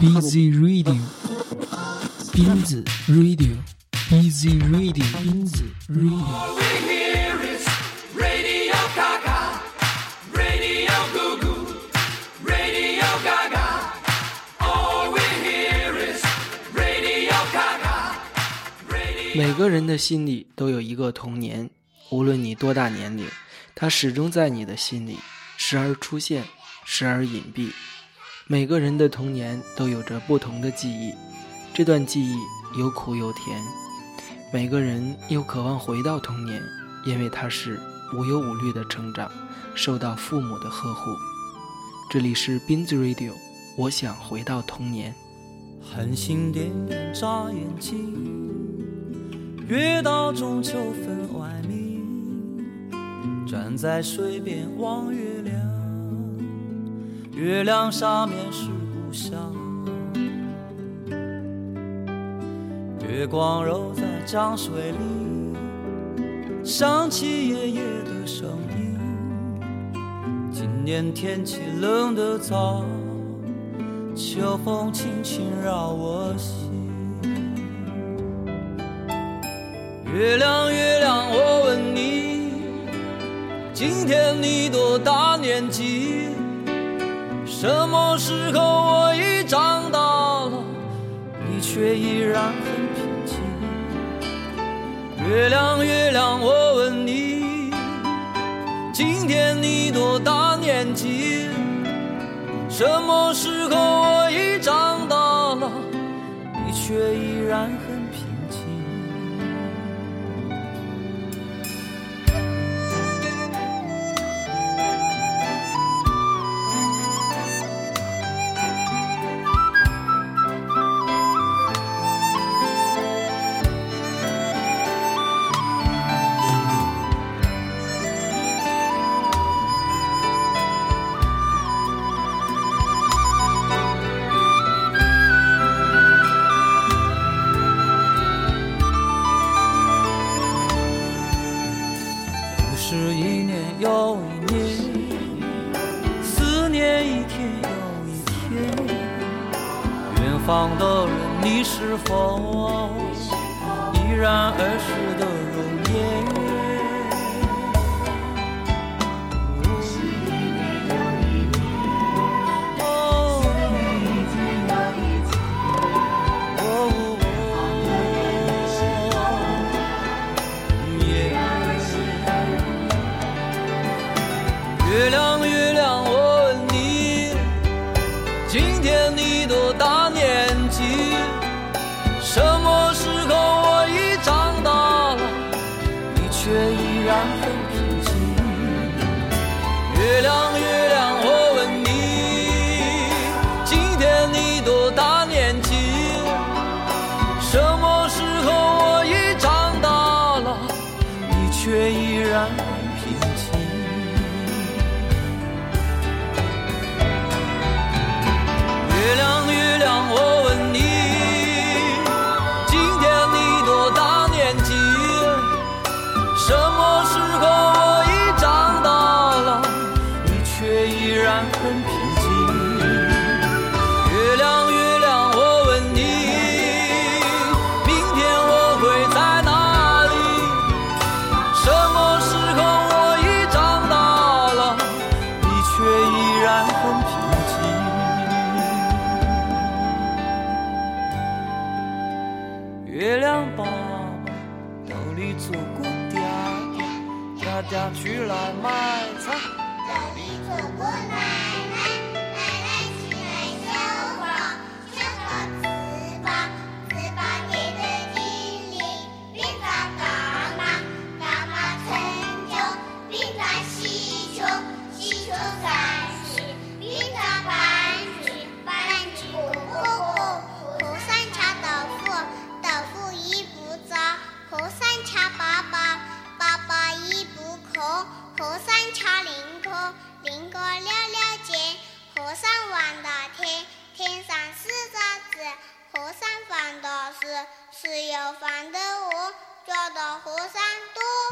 Busy Radio，斌子 Radio，Busy Radio，斌子 Radio。每个人的心里都有一个童年，无论你多大年龄，它始终在你的心里，时而出现，时而隐蔽。每个人的童年都有着不同的记忆，这段记忆有苦有甜。每个人又渴望回到童年，因为他是无忧无虑的成长，受到父母的呵护。这里是斌子 Radio，我想回到童年。繁星点点眨眼睛。月到中秋分外明，站在水边望月亮，月亮下面是故乡。月光揉在江水里，想起爷爷的声音。今年天气冷得早，秋风轻轻绕我心。月亮，月亮，我问你，今天你多大年纪？什么时候我已长大了，你却依然很平静？月亮，月亮，我问你，今天你多大年纪？什么时候我已长大了，你却依然很。否依然儿时的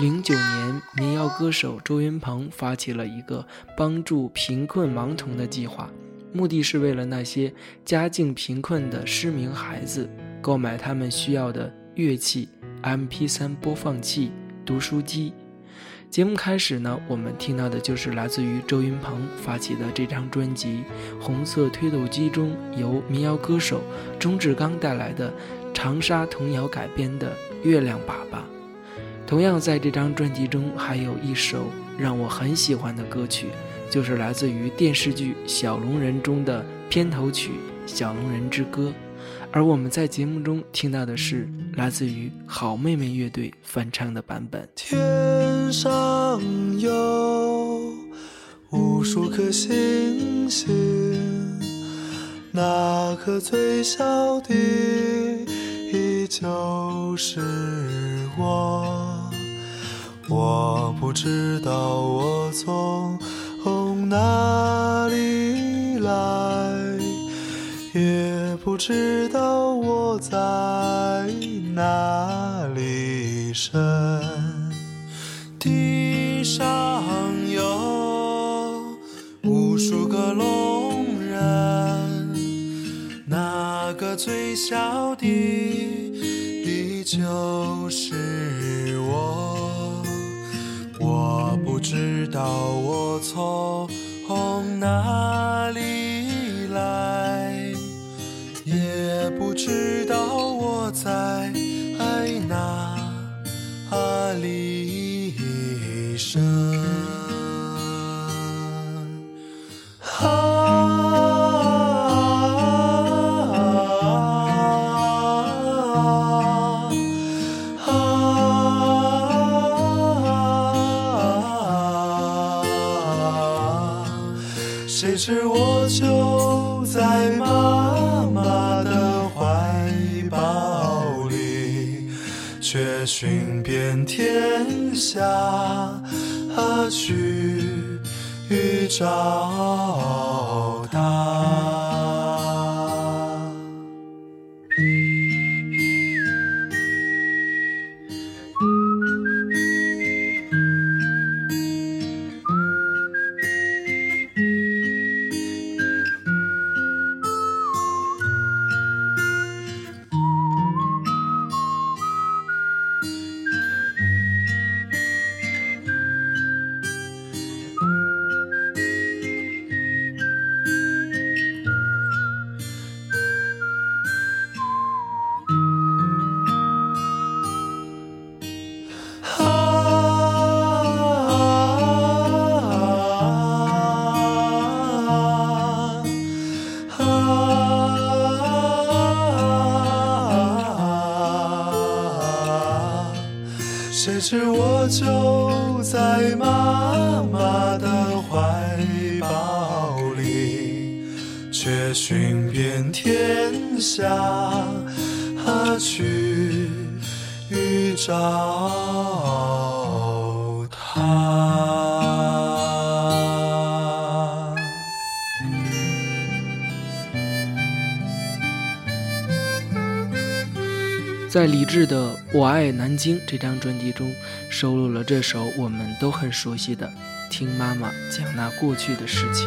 零九年，民谣歌手周云鹏发起了一个帮助贫困盲童的计划，目的是为了那些家境贫困的失明孩子购买他们需要的乐器、MP3 播放器、读书机。节目开始呢，我们听到的就是来自于周云鹏发起的这张专辑《红色推土机》中由民谣歌手钟志刚带来的长沙童谣改编的《月亮粑粑》。同样在这张专辑中，还有一首让我很喜欢的歌曲，就是来自于电视剧《小龙人》中的片头曲《小龙人之歌》。而我们在节目中听到的是来自于好妹妹乐队翻唱的版本。上有无数颗星星，那颗最小的依旧是我。我不知道我从哪里来，也。不知道我在哪里生，上有无数个龙人，那个最小的依旧是我。我不知道我从哪里来。也不知谁知我就在妈妈的怀抱里，却寻遍天下去找她。谁知我就在妈妈的怀抱里，却寻遍天下何去找？在李志的《我爱南京》这张专辑中，收录了这首我们都很熟悉的《听妈妈讲那过去的事情》。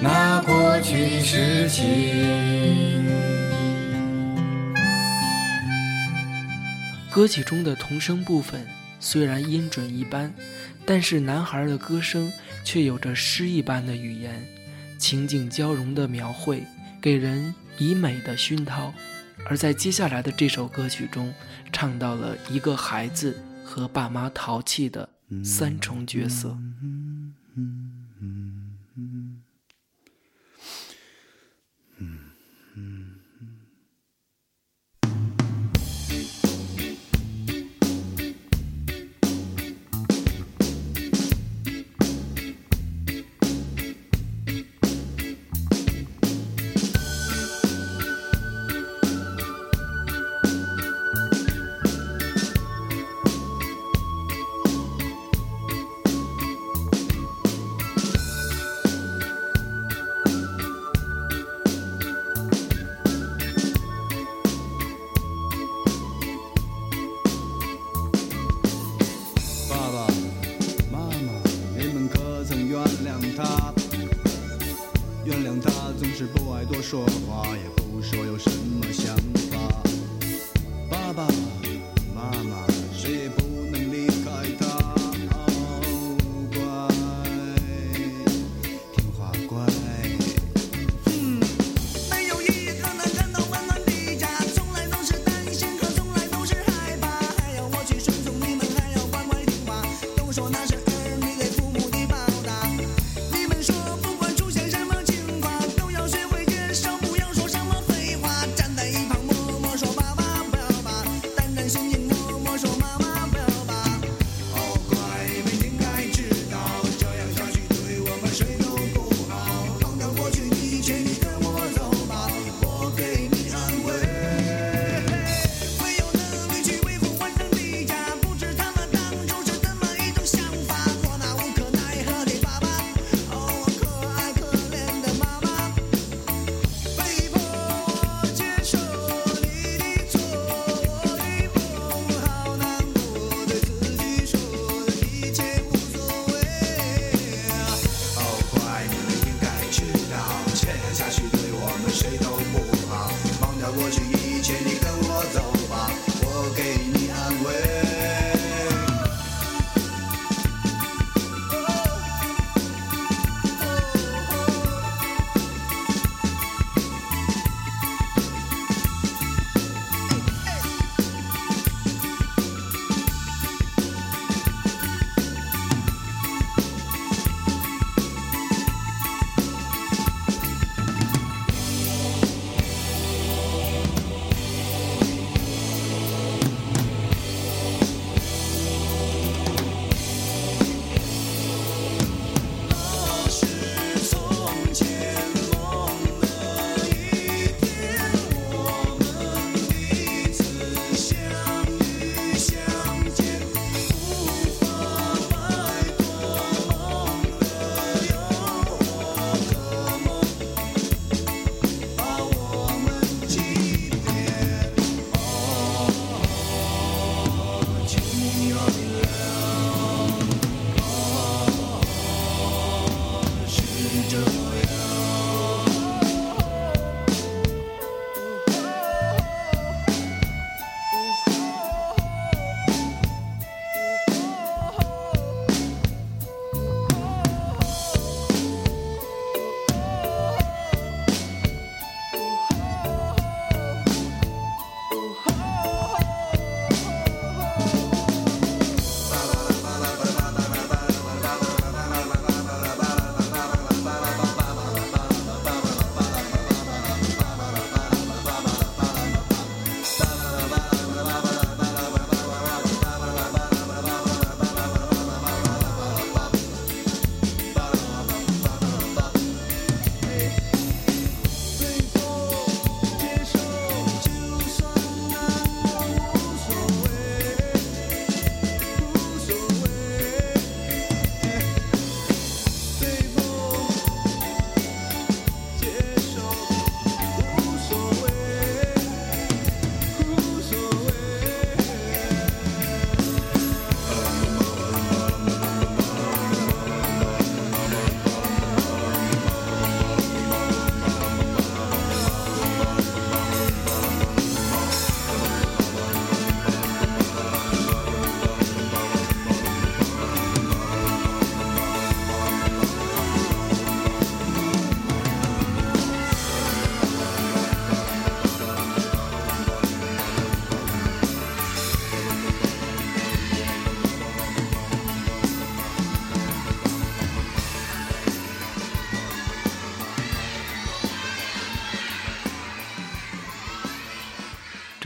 那过去的事情。歌曲中的童声部分虽然音准一般，但是男孩的歌声却有着诗一般的语言，情景交融的描绘，给人以美的熏陶。而在接下来的这首歌曲中，唱到了一个孩子和爸妈淘气的三重角色。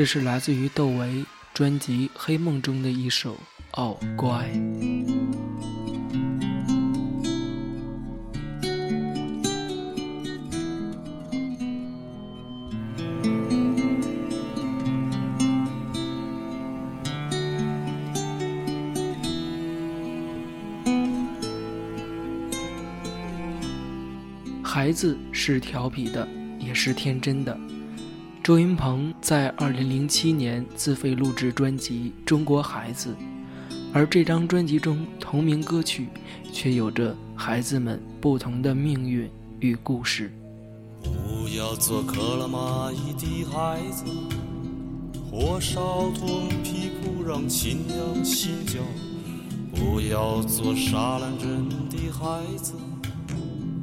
这是来自于窦唯专辑《黑梦》中的一首《哦乖》。孩子是调皮的，也是天真的。周云鹏在2007年自费录制专辑《中国孩子》，而这张专辑中同名歌曲却有着孩子们不同的命运与故事。不要做克拉玛依的孩子，火烧臀屁股让亲娘心焦；不要做沙兰镇的孩子。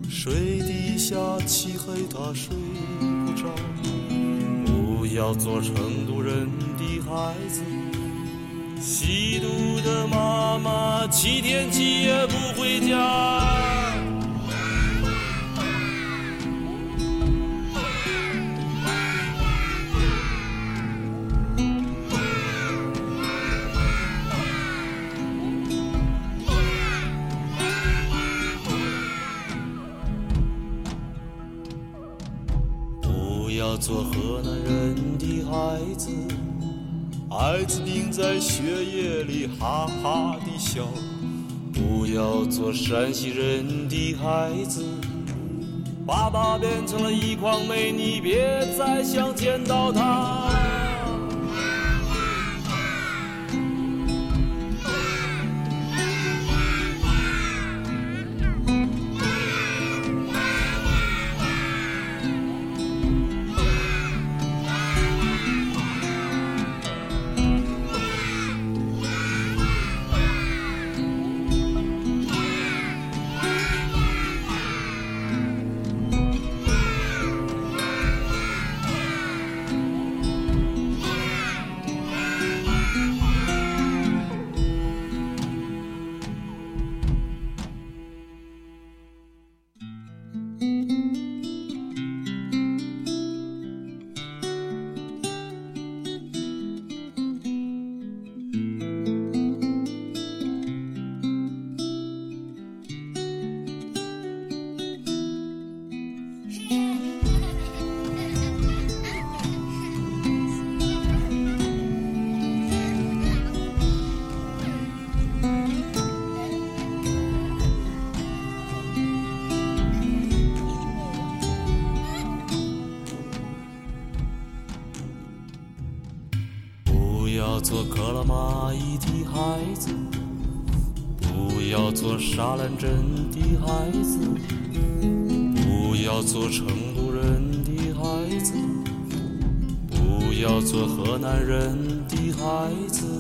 水底下漆黑，他睡不着。要做成都人的孩子，吸毒的妈妈七天七夜不回家。哈哈的笑。不要做山西人的孩子，爸爸变成了一筐煤，你别再想见到他。做克拉玛依的孩子，不要做沙兰镇的孩子，不要做成都人的孩子，不要做河南人的孩子。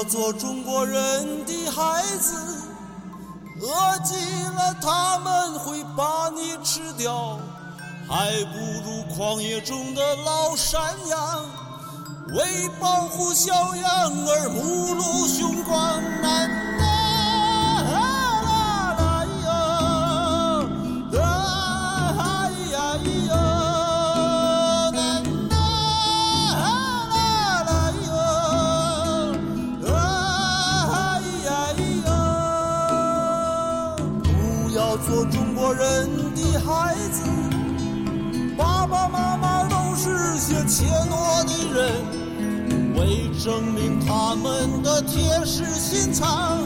要做中国人的孩子，饿极了他们会把你吃掉，还不如旷野中的老山羊，为保护小羊而目露凶光。难人的孩子，爸爸妈妈都是些怯懦的人。为证明他们的铁石心肠，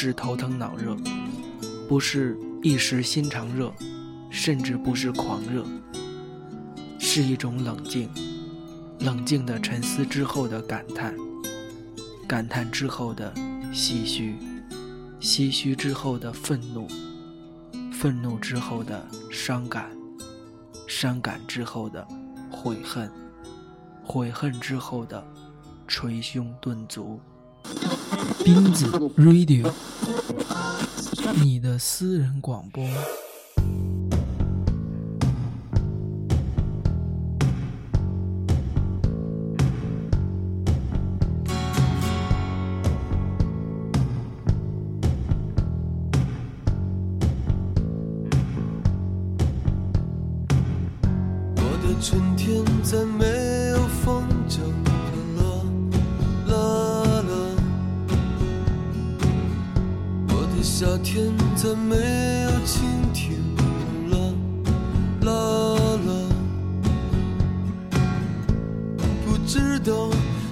是头疼脑热，不是一时心肠热，甚至不是狂热，是一种冷静，冷静的沉思之后的感叹，感叹之后的唏嘘，唏嘘之后的愤怒，愤怒之后的伤感，伤感之后的悔恨，悔恨之后的捶胸顿足。冰子 Radio，你的私人广播。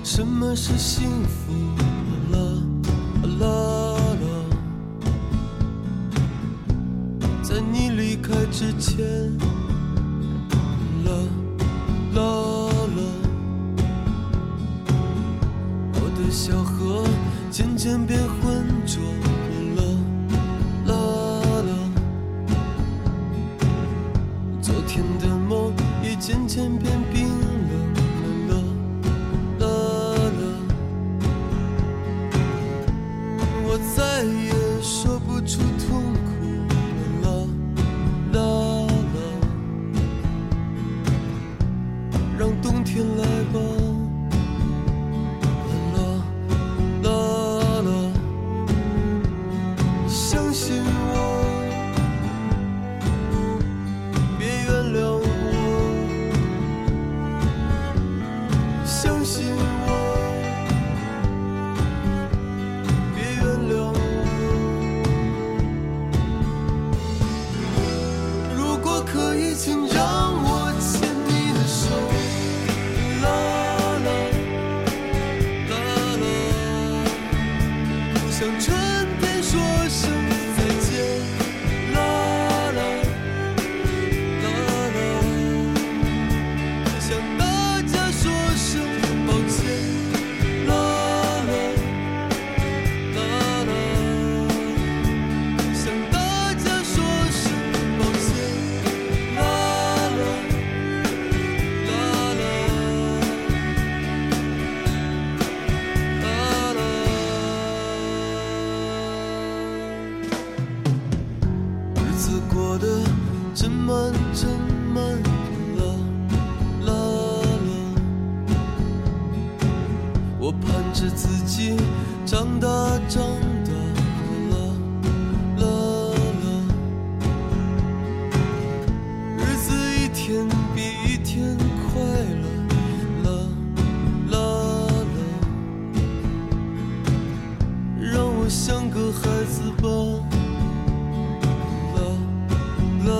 什么是幸福啦，啦啦。在你离开之前。啦啦啦，我的小河渐渐变浑浊可像个孩子吧，啦啦，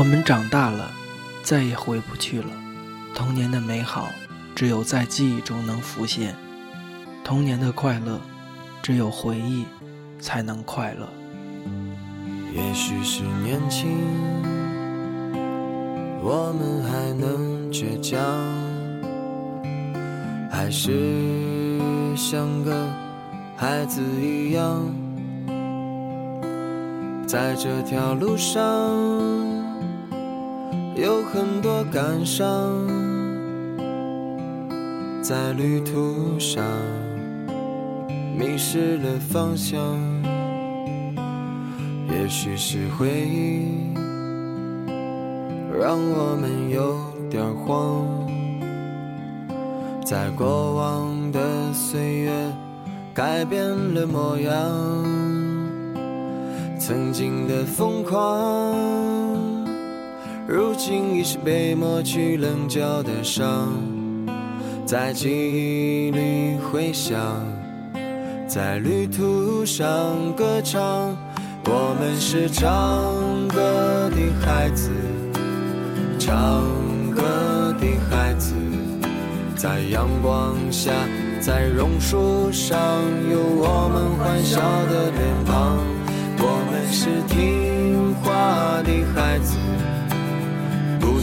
我们长大了，再也回不去了。童年的美好，只有在记忆中能浮现；童年的快乐，只有回忆才能快乐。也许是年轻，我们还能倔强，还是像个孩子一样，在这条路上有很多感伤，在旅途上迷失了方向。也许是回忆让我们有点慌，在过往的岁月改变了模样，曾经的疯狂，如今已是被抹去棱角的伤，在记忆里回响，在旅途上歌唱。我们是唱歌的孩子，唱歌的孩子，在阳光下，在榕树上，有我们欢笑的脸庞。我们是听话的孩子，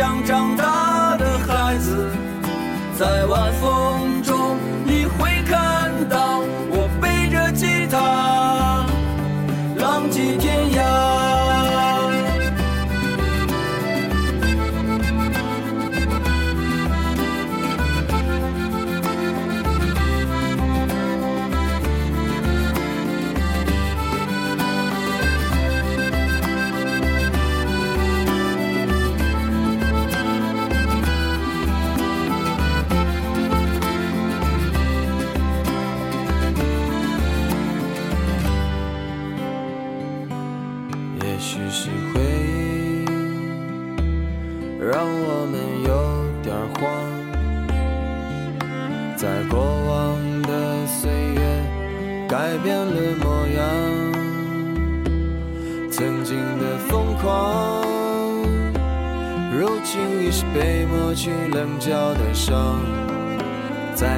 想长大的孩子，在晚风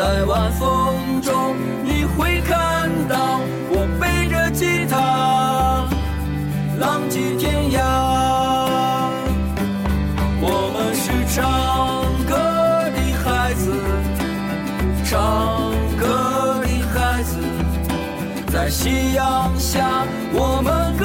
在晚风中，你会看到我背着吉他，浪迹天涯。我们是唱歌的孩子，唱歌的孩子，在夕阳下，我们歌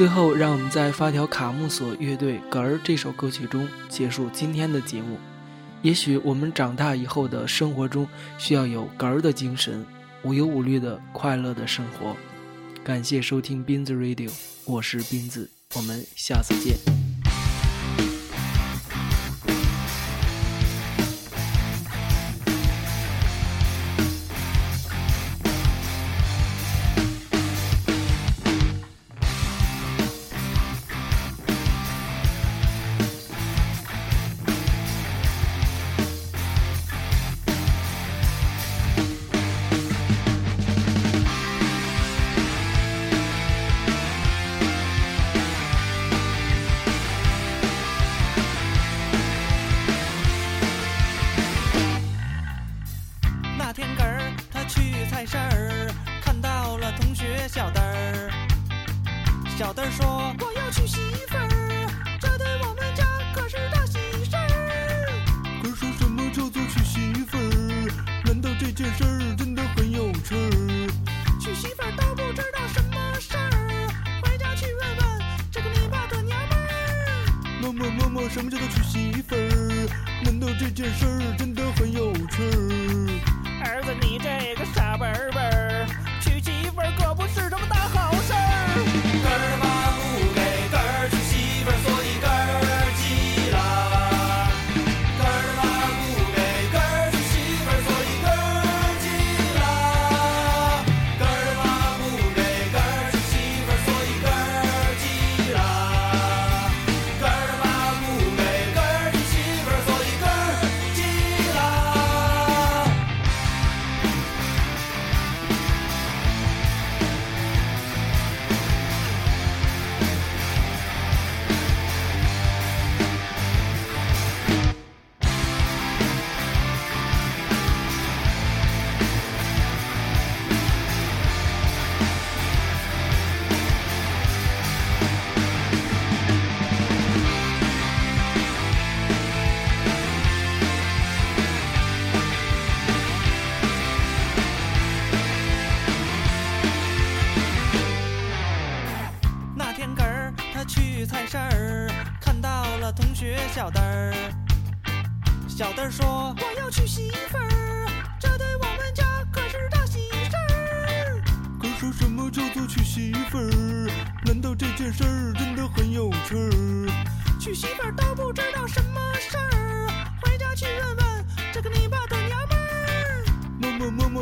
最后，让我们在发条卡木索乐队《嗝儿》这首歌曲中结束今天的节目。也许我们长大以后的生活中需要有“嗝儿”的精神，无忧无虑的快乐的生活。感谢收听斌子 Radio，我是斌子，我们下次见。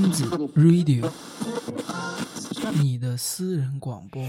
亲子 radio，你的私人广播。